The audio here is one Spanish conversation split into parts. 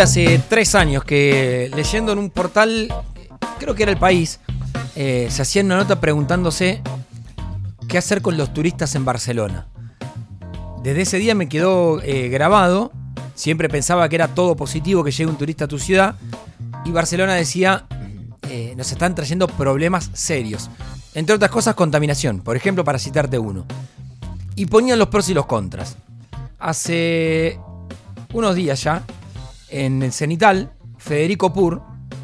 hace tres años que leyendo en un portal, creo que era el país, eh, se hacía una nota preguntándose qué hacer con los turistas en Barcelona. Desde ese día me quedó eh, grabado, siempre pensaba que era todo positivo que llegue un turista a tu ciudad y Barcelona decía, eh, nos están trayendo problemas serios. Entre otras cosas, contaminación, por ejemplo, para citarte uno. Y ponían los pros y los contras. Hace unos días ya, en el Cenital, Federico Pur,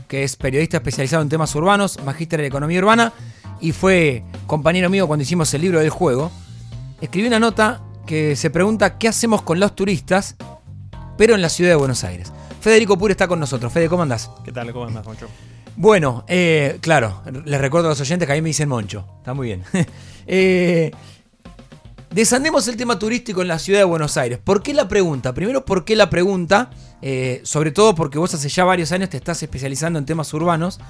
que es periodista especializado en temas urbanos, magíster en economía urbana, y fue compañero mío cuando hicimos el libro del juego, escribió una nota que se pregunta qué hacemos con los turistas, pero en la ciudad de Buenos Aires. Federico Pur está con nosotros. Fede, ¿cómo andás? ¿Qué tal? ¿Cómo andás, Moncho? Bueno, eh, claro, les recuerdo a los oyentes que a mí me dicen Moncho. Está muy bien. eh, desandemos el tema turístico en la ciudad de Buenos Aires. ¿Por qué la pregunta? Primero, ¿por qué la pregunta? Eh, sobre todo porque vos hace ya varios años te estás especializando en temas urbanos.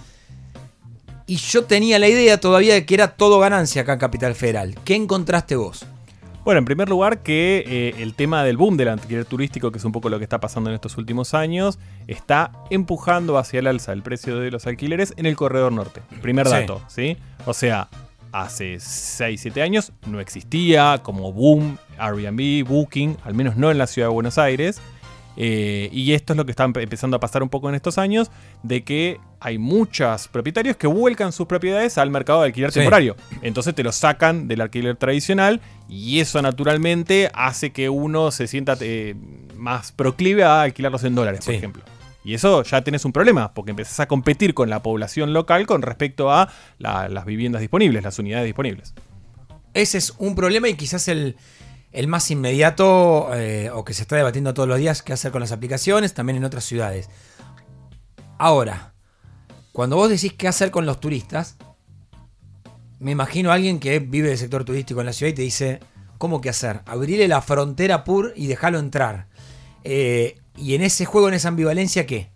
Y yo tenía la idea todavía de que era todo ganancia acá en Capital Federal. ¿Qué encontraste vos? Bueno, en primer lugar que eh, el tema del boom del alquiler turístico, que es un poco lo que está pasando en estos últimos años, está empujando hacia el alza el precio de los alquileres en el corredor norte. Primer dato, ¿sí? O sea, hace 6, 7 años no existía como boom Airbnb, Booking, al menos no en la ciudad de Buenos Aires. Eh, y esto es lo que está empezando a pasar un poco en estos años, de que hay muchos propietarios que vuelcan sus propiedades al mercado de alquiler temporario. Entonces te lo sacan del alquiler tradicional y eso naturalmente hace que uno se sienta eh, más proclive a alquilarlos en dólares, por ejemplo. Y eso ya tienes un problema, porque empezás a competir con la población local con respecto a las viviendas disponibles, las unidades disponibles. Ese es un problema y quizás el, el más inmediato eh, o que se está debatiendo todos los días qué hacer con las aplicaciones, también en otras ciudades. Ahora, cuando vos decís qué hacer con los turistas, me imagino a alguien que vive del sector turístico en la ciudad y te dice, ¿cómo qué hacer? Abrirle la frontera pur y dejarlo entrar. Eh, y en ese juego, en esa ambivalencia, ¿qué?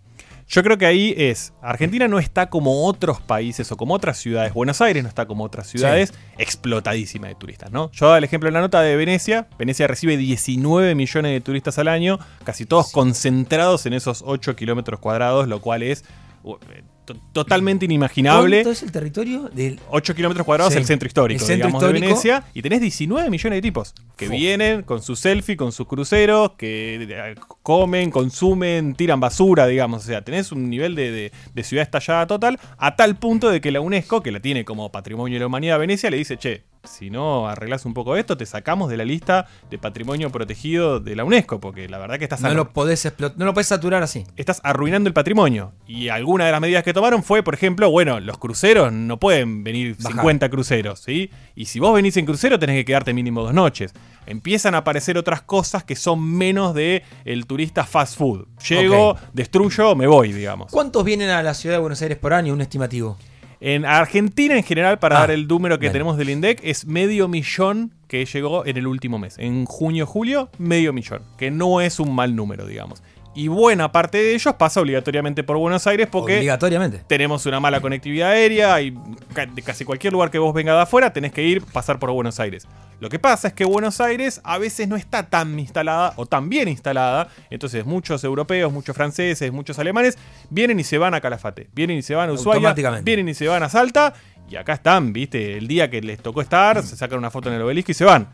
Yo creo que ahí es, Argentina no está como otros países o como otras ciudades, Buenos Aires no está como otras ciudades, explotadísima de turistas, ¿no? Yo el ejemplo en la nota de Venecia, Venecia recibe 19 millones de turistas al año, casi todos concentrados en esos 8 kilómetros cuadrados, lo cual es totalmente inimaginable. ¿Cuánto es el territorio? Del... 8 kilómetros cuadrados el centro histórico, digamos, de Venecia. Y tenés 19 millones de tipos que vienen con su selfie, con sus cruceros, que comen, consumen, tiran basura, digamos. O sea, tenés un nivel de, de ciudad estallada total a tal punto de que la UNESCO, que la tiene como patrimonio de la humanidad Venecia, le dice, che, si no arreglas un poco esto, te sacamos de la lista de patrimonio protegido de la UNESCO, porque la verdad que estás... No lo podés, no lo podés saturar así. Estás arruinando el patrimonio. Y alguna de las medidas que tomaron fue, por ejemplo, bueno, los cruceros no pueden venir 50 cruceros, ¿sí? Y si vos venís en crucero tenés que quedarte mínimo dos noches. Empiezan a aparecer otras cosas que son menos de el turista fast food. Llego, destruyo, me voy, digamos. ¿Cuántos vienen a la ciudad de Buenos Aires por año, un estimativo? En Argentina en general, para ah, dar el número que tenemos del INDEC, es medio millón que llegó en el último mes. En junio, julio, medio millón. Que no es un mal número, digamos. Y buena parte de ellos pasa obligatoriamente por Buenos Aires porque obligatoriamente. tenemos una mala conectividad aérea y de casi cualquier lugar que vos venga de afuera tenés que ir, pasar por Buenos Aires. Lo que pasa es que Buenos Aires a veces no está tan instalada o tan bien instalada, entonces muchos europeos, muchos franceses, muchos alemanes vienen y se van a Calafate, vienen y se van a Ushuaia, vienen y se van a Salta y acá están, ¿viste? El día que les tocó estar, se sacan una foto en el obelisco y se van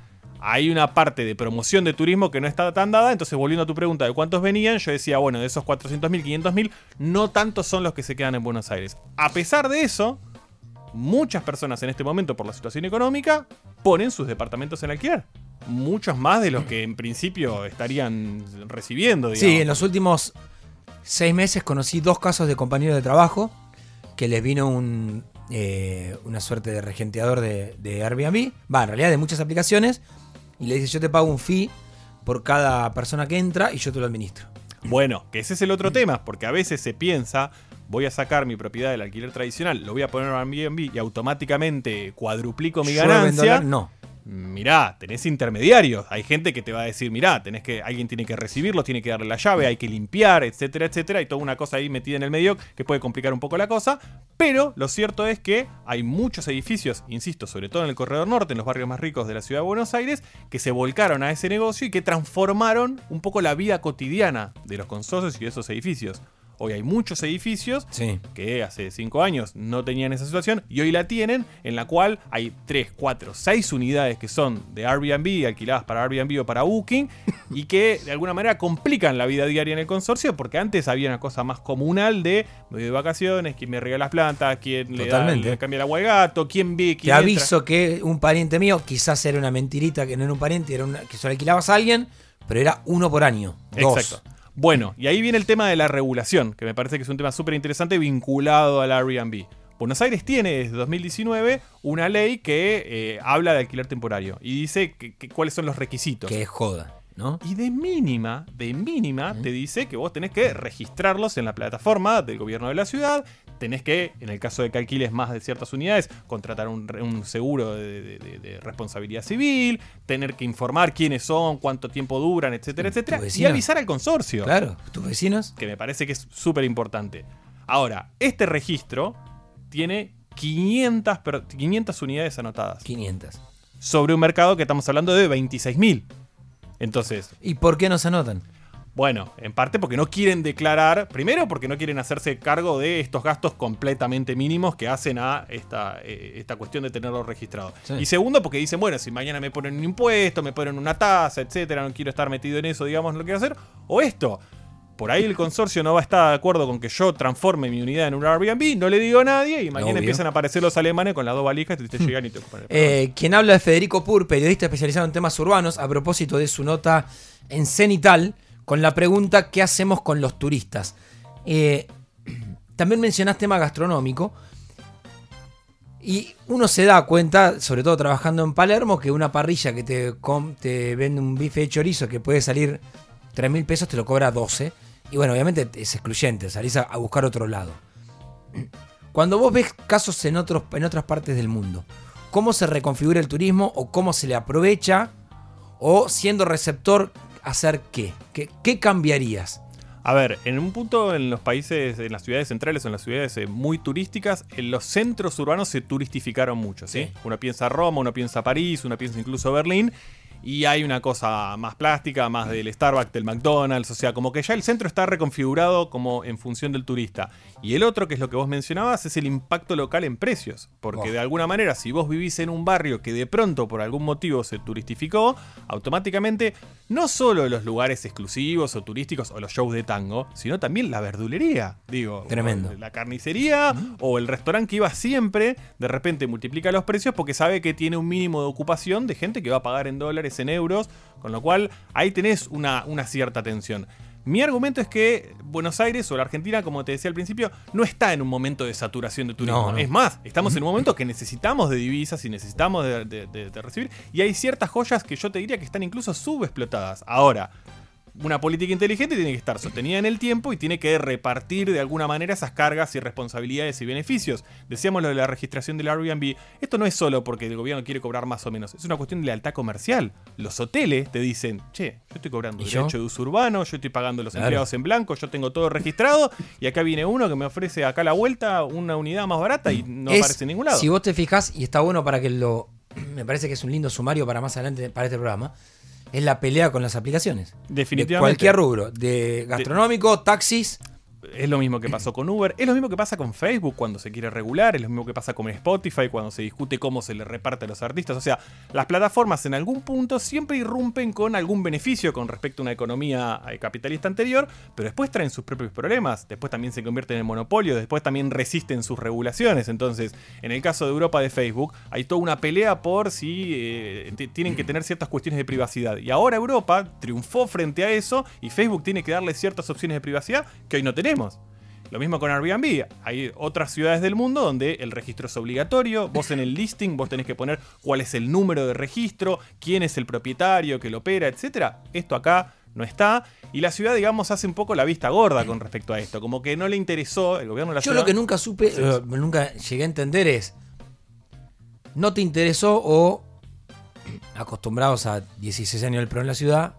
hay una parte de promoción de turismo que no está tan dada. Entonces, volviendo a tu pregunta de cuántos venían, yo decía, bueno, de esos 400.000, 500.000, no tantos son los que se quedan en Buenos Aires. A pesar de eso, muchas personas en este momento, por la situación económica, ponen sus departamentos en alquiler. Muchos más de los que en principio estarían recibiendo. Sí, en los últimos seis meses conocí dos casos de compañeros de trabajo que les vino un, eh, una suerte de regenteador de, de Airbnb, va, en realidad de muchas aplicaciones, y le dice yo te pago un fee por cada persona que entra y yo te lo administro. Bueno, que ese es el otro tema, porque a veces se piensa, voy a sacar mi propiedad del alquiler tradicional, lo voy a poner en Airbnb y automáticamente cuadruplico mi ganancia. no. Mirá, tenés intermediarios. Hay gente que te va a decir, mirá, tenés que, alguien tiene que recibirlo, tiene que darle la llave, hay que limpiar, etcétera, etcétera. Hay toda una cosa ahí metida en el medio que puede complicar un poco la cosa. Pero lo cierto es que hay muchos edificios, insisto, sobre todo en el Corredor Norte, en los barrios más ricos de la ciudad de Buenos Aires, que se volcaron a ese negocio y que transformaron un poco la vida cotidiana de los consorcios y de esos edificios. Hoy hay muchos edificios que hace 5 años no tenían esa situación y hoy la tienen, en la cual hay 3, 4, 6 unidades que son de Airbnb, alquiladas para Airbnb o para Booking, y que de alguna manera complican la vida diaria en el consorcio, porque antes había una cosa más comunal de me de vacaciones, quién me riega las plantas, quién le, da, cambia el agua al gato, quién ve, quién Te aviso que un pariente mío, quizás era una mentirita que no era un pariente, era una, que solo alquilabas a alguien, pero era uno por año. Dos. Exacto. Bueno, y ahí viene el tema de la regulación, que me parece que es un tema súper interesante vinculado al Airbnb. Buenos Aires tiene desde 2019 una ley que eh, habla de alquiler temporario y dice que, cuáles son los requisitos. Que joda. ¿No? Y de mínima, de mínima, te dice que vos tenés que registrarlos en la plataforma del gobierno de la ciudad, tenés que, en el caso de que alquiles más de ciertas unidades, contratar un, seguro de, responsabilidad civil, tener que informar quiénes son, cuánto tiempo duran, etcétera, etcétera, y avisar al consorcio. Claro, tus vecinos. Que me parece que es súper importante. Ahora, este registro tiene 500, 500 unidades anotadas. 500. Sobre un mercado que estamos hablando de 26.000. Entonces. ¿Y por qué no se anotan? Bueno, en parte porque no quieren declarar, primero porque no quieren hacerse cargo de estos gastos completamente mínimos que hacen a esta, eh, esta cuestión de tenerlo registrado. Y segundo porque dicen, bueno, si mañana me ponen un impuesto, me ponen una tasa, etcétera, no quiero estar metido en eso, digamos, lo quiero hacer. O esto, por ahí el consorcio no va a estar de acuerdo con que yo transforme mi unidad en un Airbnb, no le digo a nadie y mañana empiezan a aparecer los alemanes con las dos valijas y te llegan y te ocupan eh, Quien habla es Federico Pur, periodista especializado en temas urbanos, a propósito de su nota en Cenital con la pregunta ¿qué hacemos con los turistas? Eh, también mencionaste tema gastronómico. Y uno se da cuenta, sobre todo trabajando en Palermo, que una parrilla que te, te vende un bife de chorizo que puede salir 3 mil pesos, te lo cobra 12. Y bueno, obviamente es excluyente, salís a, buscar otro lado. Cuando vos ves casos en, otros, en otras partes del mundo, ¿cómo se reconfigura el turismo o cómo se le aprovecha? O siendo receptor, hacer qué? ¿Qué, cambiarías? A ver, en un punto en los países, en las ciudades centrales o en las ciudades eh, muy turísticas, en los centros urbanos se turistificaron mucho, ¿sí? Uno piensa Roma, uno piensa París, uno piensa incluso Berlín, y hay una cosa más plástica, más del Starbucks, del McDonald's, o sea, como que ya el centro está reconfigurado como en función del turista. Y el otro, que es lo que vos mencionabas, es el impacto local en precios, porque de alguna manera, si vos vivís en un barrio que de pronto por algún motivo se turistificó, automáticamente no solo los lugares exclusivos o turísticos o los shows de tango, sino también la verdulería, digo, tremendo. La carnicería o el restaurante que iba siempre, de repente multiplica los precios porque sabe que tiene un mínimo de ocupación de gente que va a pagar en dólares en euros, con lo cual ahí tenés una, una cierta tensión. Mi argumento es que Buenos Aires o la Argentina, como te decía al principio, no está en un momento de saturación de turismo. Es más, estamos en un momento que necesitamos de divisas y necesitamos de, de, recibir. Y hay ciertas joyas que yo te diría que están incluso subexplotadas. Ahora, una política inteligente tiene que estar sostenida en el tiempo y tiene que repartir de alguna manera esas cargas y responsabilidades y beneficios. Decíamos lo de la registración del Airbnb. Esto no es solo porque el gobierno quiere cobrar más o menos, es una cuestión de lealtad comercial. Los hoteles te dicen, che, yo estoy cobrando derecho de uso urbano, yo estoy pagando los empleados en blanco, yo tengo todo registrado y acá viene uno que me ofrece acá la vuelta una unidad más barata y no aparece en ningún lado. Si vos te fijas, y está bueno para que lo... Me parece que es un lindo sumario para más adelante para este programa es la pelea con las aplicaciones. Definitivamente. De cualquier rubro, de gastronómico, taxis, es lo mismo que pasó con Uber, es lo mismo que pasa con Facebook cuando se quiere regular, es lo mismo que pasa con Spotify cuando se discute cómo se le reparte a los artistas. O sea, las plataformas en algún punto siempre irrumpen con algún beneficio con respecto a una economía eh, capitalista anterior, pero después traen sus propios problemas, después también se convierten en monopolio, después también resisten sus regulaciones. Entonces, en el caso de Europa de Facebook, hay toda una pelea por si eh, tienen que tener ciertas cuestiones de privacidad. Y ahora Europa triunfó frente a eso y Facebook tiene que darle ciertas opciones de privacidad que hoy no tenemos. Lo mismo con Airbnb. Hay otras ciudades del mundo donde el registro es obligatorio. Vos en el listing vos tenés que poner cuál es el número de registro, quién es el propietario que lo opera, etc. Esto acá no está. Y la ciudad, digamos, hace un poco la vista gorda con respecto a esto. Como que no le interesó el gobierno de la Yo ciudad. Yo lo que nunca supe, eh, nunca llegué a entender es, no te interesó o acostumbrados a 16 años del PRO en la ciudad,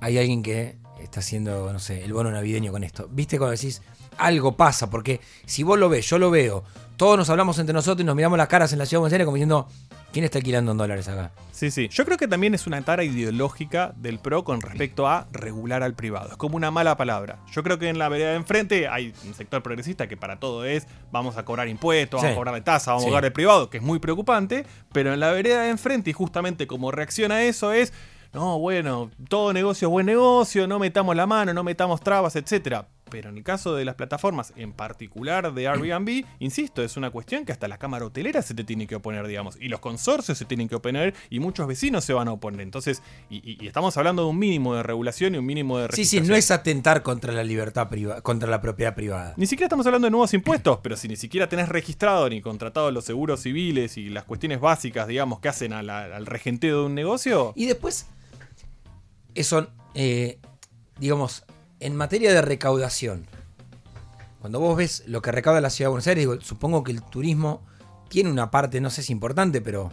hay alguien que está haciendo, no sé, el bono navideño con esto. ¿Viste cuando decís algo pasa? Porque si vos lo ves, yo lo veo, todos nos hablamos entre nosotros y nos miramos las caras en la ciudad de Buenos Aires como diciendo, ¿quién está alquilando en dólares acá? Sí, sí. Yo creo que también es una tara ideológica del PRO con respecto a regular al privado. Es como una mala palabra. Yo creo que en la vereda de enfrente hay un sector progresista que para todo es vamos a cobrar impuestos, vamos Sí. a cobrar de tasa, vamos Sí. a cobrar el privado, que es muy preocupante. Pero en la vereda de enfrente, y justamente como reacciona a eso es. No, bueno, todo negocio es buen negocio, no metamos la mano, no metamos trabas, etcétera. Pero en el caso de las plataformas, en particular de Airbnb, insisto, es una cuestión que hasta la cámara hotelera se te tiene que oponer, digamos, y los consorcios se tienen que oponer y muchos vecinos se van a oponer. Entonces, y, estamos hablando de un mínimo de regulación y un mínimo de Sí, sí, no es atentar contra la libertad privada, contra la propiedad privada. Ni siquiera estamos hablando de nuevos impuestos, pero si ni siquiera tenés registrado ni contratado los seguros civiles y las cuestiones básicas, digamos, que hacen a la- al regenteo de un negocio, Y después, eso, eh, digamos, en materia de recaudación, cuando vos ves lo que recauda la ciudad de Buenos Aires, digo, supongo que el turismo tiene una parte, no sé si importante, pero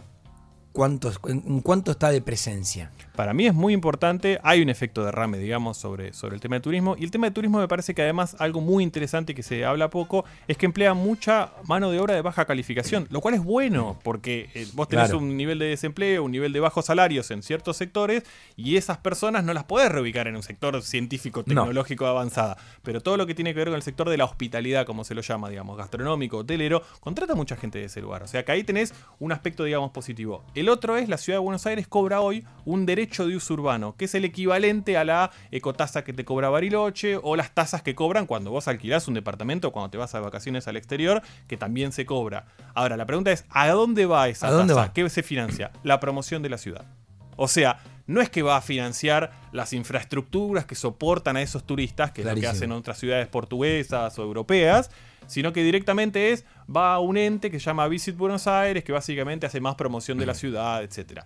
¿cuánto, en, cuánto está de presencia? Para mí es muy importante, hay un efecto derrame, digamos, sobre, sobre el tema de turismo. Y el tema de turismo me parece que además algo muy interesante que se habla poco es que emplea mucha mano de obra de baja calificación, lo cual es bueno, porque eh, vos tenés Claro. un nivel de desempleo, un nivel de bajos salarios en ciertos sectores, y esas personas no las podés reubicar en un sector científico, tecnológico avanzada. Pero todo lo que tiene que ver con el sector de la hospitalidad, como se lo llama, digamos, gastronómico, hotelero, contrata mucha gente de ese lugar. O sea que ahí tenés un aspecto, digamos, positivo. El otro es la ciudad de Buenos Aires cobra hoy un derecho de uso urbano, que es el equivalente a la ecotasa que te cobra Bariloche o las tasas que cobran cuando vos alquilás un departamento o cuando te vas a vacaciones al exterior, que también se cobra. Ahora, la pregunta es, ¿a dónde va esa ¿A dónde tasa? va? ¿Qué se financia? La promoción de la ciudad. O sea, no es que va a financiar las infraestructuras que soportan a esos turistas, que es lo que hacen otras ciudades portuguesas o europeas, sino que directamente es, va a un ente que se llama Visit Buenos Aires, que básicamente hace más promoción de la ciudad, etc.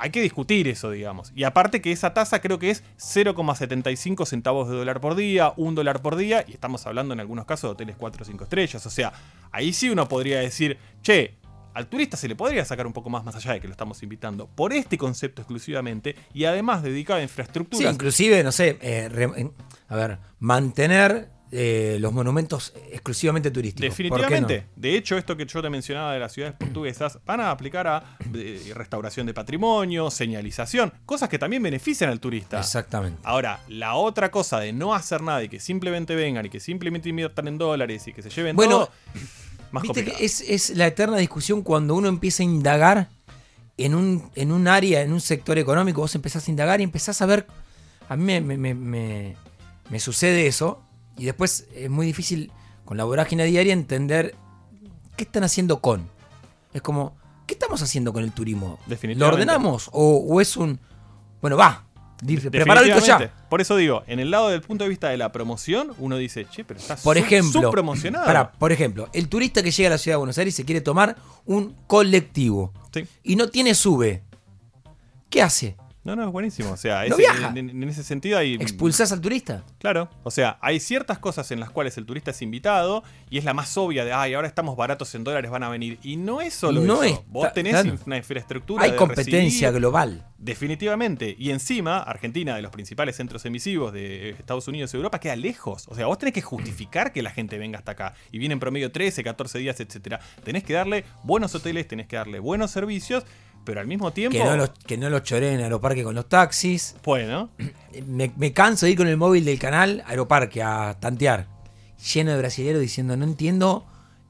Hay que discutir eso, digamos. Y aparte que esa tasa creo que es 0,75 centavos de dólar por día, un dólar por día, y estamos hablando en algunos casos de hoteles 4 o 5 estrellas. O sea, ahí sí uno podría decir, che, al turista se le podría sacar un poco más más allá de que lo estamos invitando por este concepto exclusivamente y además dedicado a Sí, infraestructuras. inclusive, no sé, eh, re- a ver, mantener eh, los monumentos exclusivamente turísticos. Definitivamente. De hecho, esto que yo te mencionaba de las ciudades portuguesas van a aplicar a eh, restauración de patrimonio, señalización, cosas que también benefician al turista. Exactamente. Ahora, la otra cosa de no hacer nada y que simplemente vengan y que simplemente inviertan en dólares y que se lleven Bueno, todo, más Viste complicado. que es, es la eterna discusión cuando uno empieza a indagar en un, en un área, en un sector económico, vos empezás a indagar y empezás a ver. A mí me, me- me- me- me sucede eso, y después es muy difícil con la vorágine diaria entender qué están haciendo con. Es como, ¿qué estamos haciendo con el turismo? ¿Lo ordenamos? ¿O, o es un. Bueno, va, dice, preparalo ya. Por eso digo, en el lado del punto de vista de la promoción, uno dice, che, pero está Por ejemplo, subpromocionado. pará, por ejemplo, el turista que llega a la ciudad de Buenos Aires y se quiere tomar un colectivo Sí. y no tiene sube. ¿Qué hace? No, no, es buenísimo. O sea, No ese- viaja. en, en ese sentido hay. ¿Expulsás al turista? Claro, o sea, hay ciertas cosas en las cuales el turista es invitado y es la más obvia de, ay, ahora estamos baratos en dólares, van a venir. Y no es solo No eso. es, Vos tenés claro. una infraestructura. Hay de competencia recibir- global. Definitivamente. Y encima, Argentina, de los principales centros emisivos de Estados Unidos y Europa, queda lejos. O sea, vos tenés que justificar que la gente venga hasta acá. Y viene en promedio 13, 14 días, etcétera. Tenés que darle buenos hoteles, tenés que darle buenos servicios, pero al mismo tiempo. Que no, los, que no los choreen en Aeroparque con los taxis. Bueno, Me, me canso de ir con el móvil del canal Aeroparque a tantear. Lleno de brasileros diciendo, no entiendo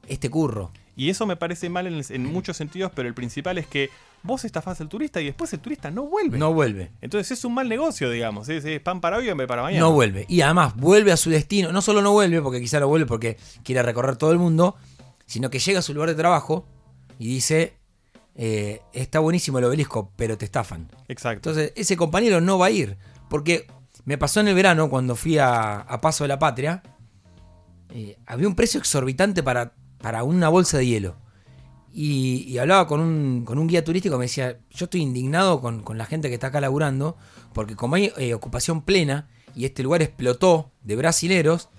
este curro. Y eso me parece mal en, en muchos sentidos, pero el principal es que vos estafás al turista y después el turista no vuelve. No vuelve. Entonces es un mal negocio, digamos. Es, es pan para hoy hambre para mañana. No vuelve. Y además vuelve a su destino. No solo no vuelve, porque quizá lo vuelve porque quiere recorrer todo el mundo, sino que llega a su lugar de trabajo y dice, eh, está buenísimo el obelisco, pero te estafan. Exacto. Entonces ese compañero no va a ir. Porque me pasó en el verano cuando fui a, a Paso de la Patria. eh, había un precio exorbitante para, para una bolsa de hielo. Y, y hablaba con un, con un guía turístico me decía, yo estoy indignado con, con la gente que está acá laburando, porque como hay eh, ocupación plena y este lugar explotó de brasileros,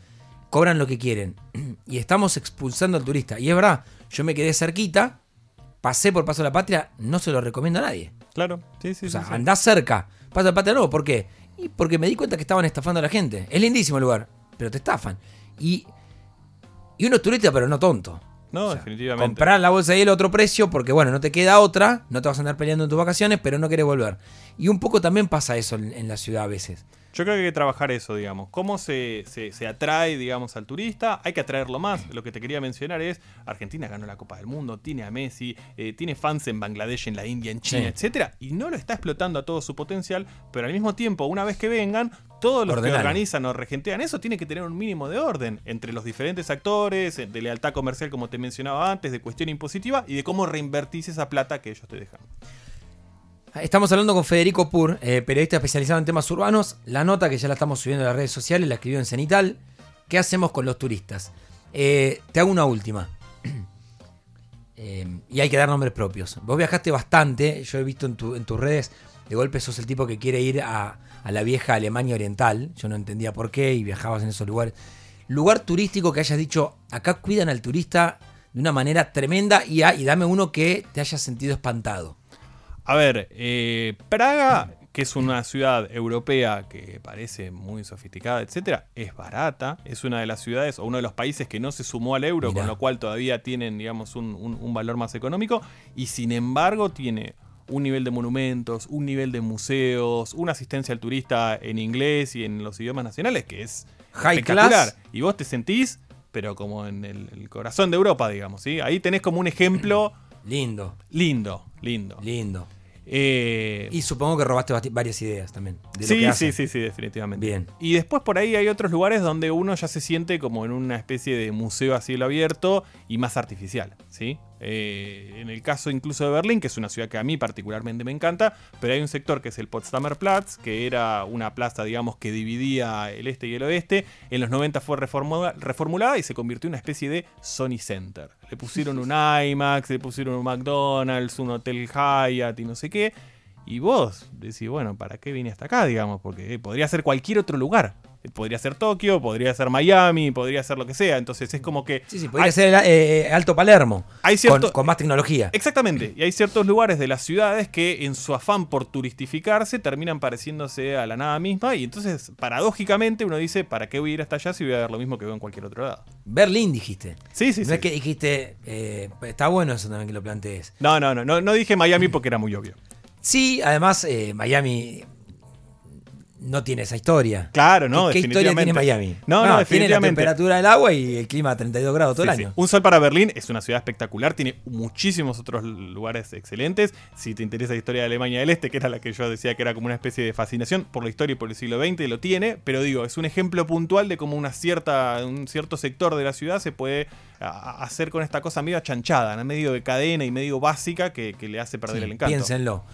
cobran lo que quieren. Y estamos expulsando al turista. Y es verdad, yo me quedé cerquita, pasé por Paso de la Patria, no se lo recomiendo a nadie. Claro, sí, sí. O sea, sí, cerca. Pasa el pata nuevo. ¿Por qué? Y porque me di cuenta que estaban estafando a la gente. Es lindísimo el lugar, pero te estafan. Y, y uno es turista, pero no tonto. No, O sea, definitivamente. Comprar la bolsa ahí el otro precio porque, bueno, no te queda otra, no te vas a andar peleando en tus vacaciones, pero no querés volver. Y un poco también pasa eso en, en la ciudad a veces. Yo creo que hay que trabajar eso, digamos. ¿Cómo se, se- se atrae, digamos, al turista? Hay que atraerlo más. Lo que te quería mencionar es, Argentina ganó la Copa del Mundo, tiene a Messi, eh, tiene fans en Bangladesh, en la India, en China, Sí. etcétera, y no lo está explotando a todo su potencial, pero al mismo tiempo, una vez que vengan, todos los que organizan o regentean eso tienen que tener un mínimo de orden entre los diferentes actores, eh, de lealtad comercial, como te mencionaba antes, de cuestión impositiva y de cómo reinvertís esa plata que ellos te dejan. Estamos hablando con Federico Pur, eh, periodista especializado en temas urbanos. La nota que ya la estamos subiendo a las redes sociales la escribió en Cenital. ¿Qué hacemos con los turistas? Eh, te hago una última. Eh, y hay que dar nombres propios. Vos viajaste bastante, yo he visto en, tu- en tus redes, de golpe sos el tipo que quiere ir a, la vieja Alemania Oriental. Yo no entendía por qué y viajabas en esos lugares. Lugar turístico que hayas dicho, acá cuidan al turista de una manera tremenda y, a- y dame uno que te hayas sentido espantado. A ver, eh, Praga, que es una ciudad europea que parece muy sofisticada, etcétera, es barata. Es una de las ciudades o uno de los países que no se sumó al euro, Mirá. con lo cual todavía tienen, digamos, un, un- un valor más económico. Y sin embargo, tiene un nivel de monumentos, un nivel de museos, una asistencia al turista en inglés y en los idiomas nacionales que es High espectacular. class. Y vos te sentís, pero como en el, el corazón de Europa, digamos, ¿sí? Ahí tenés como un ejemplo Lindo, lindo, lindo. lindo. Eh, Y supongo que robaste varias ideas también. de lo sí, que sí, sí, sí, definitivamente. Bien. Y después por ahí hay otros lugares donde uno ya se siente como en una especie de museo a cielo abierto y más artificial, ¿sí? Eh, en el caso incluso de Berlín, que es una ciudad que a mí particularmente me encanta, pero hay un sector que es el Potsdamer Platz, que era una plaza, digamos, que dividía el este y el oeste. En los 90 fue reformula- reformulada y se convirtió en una especie de Sony Center. Le pusieron un IMAX, le pusieron un McDonald's, un Hotel Hyatt y no sé qué. Y vos decís, bueno, ¿para qué vine hasta acá, digamos? Porque eh, podría ser cualquier otro lugar. Eh, Podría ser Tokio, podría ser Miami, podría ser lo que sea. Entonces es como que... Sí, sí, podría hay- ser el, eh, Alto Palermo. Hay cierto- con, con más tecnología. Exactamente. Y hay ciertos lugares de las ciudades que en su afán por turistificarse terminan pareciéndose a la nada misma. Y entonces, paradójicamente, uno dice, ¿para qué voy a ir hasta allá si voy a ver lo mismo que veo en cualquier otro lado? Berlín dijiste. Sí, sí, no sí. es que dijiste, eh, está bueno eso también que lo plantees. No, no, no, no. No dije Miami porque era muy obvio. Sí, además eh, Miami no tiene esa historia. Claro, no, ¿Qué, qué historia tiene. Miami? No, no, tiene la temperatura del agua y el clima a 32 grados todo Sí, el sí. año. Un sol para Berlín es una ciudad espectacular, tiene muchísimos otros lugares excelentes. Si te interesa la historia de Alemania del Este, que era la que yo decía que era como una especie de fascinación por la historia y por el siglo XX, lo tiene, pero digo, es un ejemplo puntual de cómo una cierta, un cierto sector de la ciudad se puede hacer con esta cosa medio achanchada, ¿no? medio de cadena y medio básica que, que le hace perder Sí, el encanto. Piénsenlo.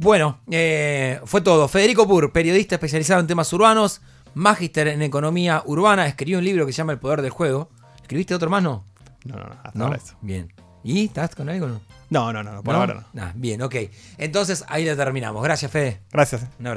Bueno, eh, fue todo. Federico Pur, periodista especializado en temas urbanos, magíster en economía urbana, escribió un libro que se llama El poder del juego. ¿Escribiste otro más, no? No, no, no, hasta ¿No? ahora eso. Bien. ¿Y estás con algo? No, No, no, no, por ¿No? ahora no. Ah, bien, ok. Entonces ahí la terminamos. Gracias, Fede. Gracias. Un abrazo.